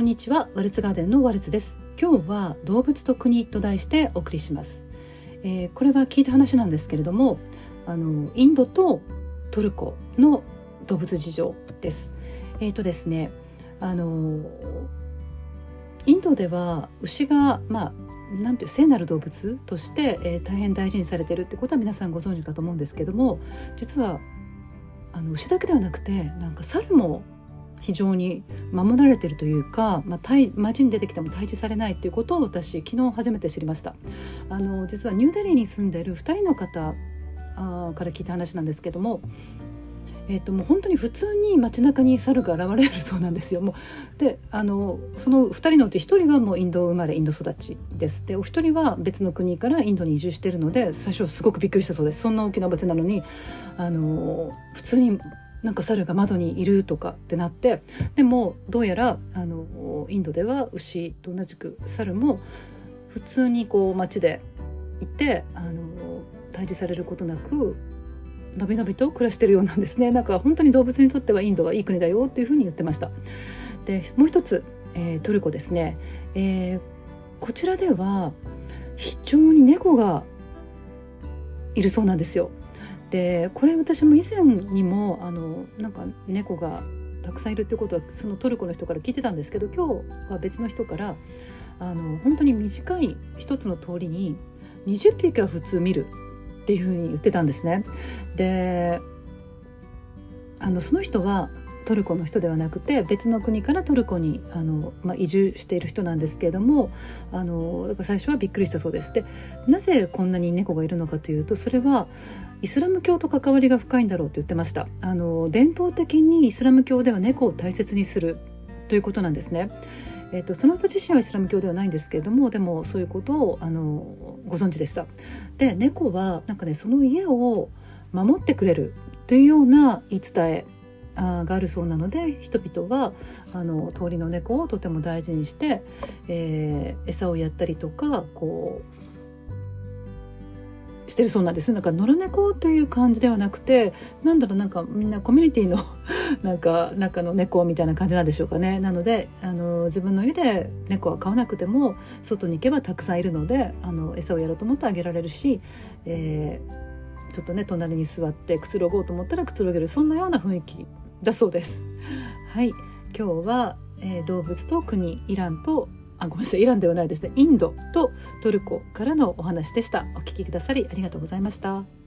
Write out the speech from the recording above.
こんにちは。ワルツガーデンのワルツです。今日は動物と国と題してお送りします、えー、これは聞いた話なんですけれどもあのインドとトルコの動物事情です。えっ、ー、とですねあのインドでは牛がまあなんていう聖なる動物として、えー、大変大事にされてるってことは皆さんご存知かと思うんですけども実はあの牛だけではなくてなんか猿も非常に守られてるというか、まあ、街に出てきても退治されないということを私昨日初めて知りました。あの実はニューデリーに住んでる2人の方あから聞いた話なんですけどもえーと、もう本当に普通に街中に猿が現れるそうなんですよ。もうであのその2人のうち1人はもうインド生まれインド育ちです。でお一人は別の国からインドに移住してるので最初すごくびっくりしたそうです。そんな大きな場所なのにあの普通になんか猿が窓にいるとかってなってでもどうやらあのインドでは牛と同じく猿も普通にこう街でいてあの退治されることなくのびのびと暮らしてるようなんですね。なんか本当に動物にとってはインドはいい国だよっていうふうに言ってました。でもう一つ、えー、トルコですね、えー、こちらでは非常に猫がいるそうなんですよ。でこれ私も以前にもあのなんか猫がたくさんいるってことはそのトルコの人から聞いてたんですけど今日は別の人からあの本当に短い一つの通りに20匹は普通見るっていうふうに言ってたんですね。であのその人はトルコの人ではなくて別の国からトルコにあの、まあ、移住している人なんですけれどもあのだから最初はびっくりしたそうです。でなぜこんなに猫がいるのかというとそれはイスラム教と関わりが深いんだろうと言ってましたあの伝統的にイスラム教では猫を大切にするということなんですね。えーと、その人自身はイスラム教ではないんですけれどもでもそういうことをあのご存知でした。で猫はなんかねその家を守ってくれるというような言い伝えがあるそうなので人々はあの通りの猫をとても大事にして、えー、餌をやったりとかこうしてるそうなんです。なんか野良猫という感じではなくてなんだろうなんかみんなコミュニティの なんか中の猫みたいな感じなんでしょうかね。なのであの自分の家で猫は飼わなくても外に行けばたくさんいるのであの餌をやろうと思ってあげられるし、えー、ちょっとね隣に座ってくつろごうと思ったらくつろげるそんなような雰囲気だそうです。はい。今日は、えー、動物と国イランとあごめんなさいイランではないですね。インドとトルコからのお話でした。お聞きくださりありがとうございました。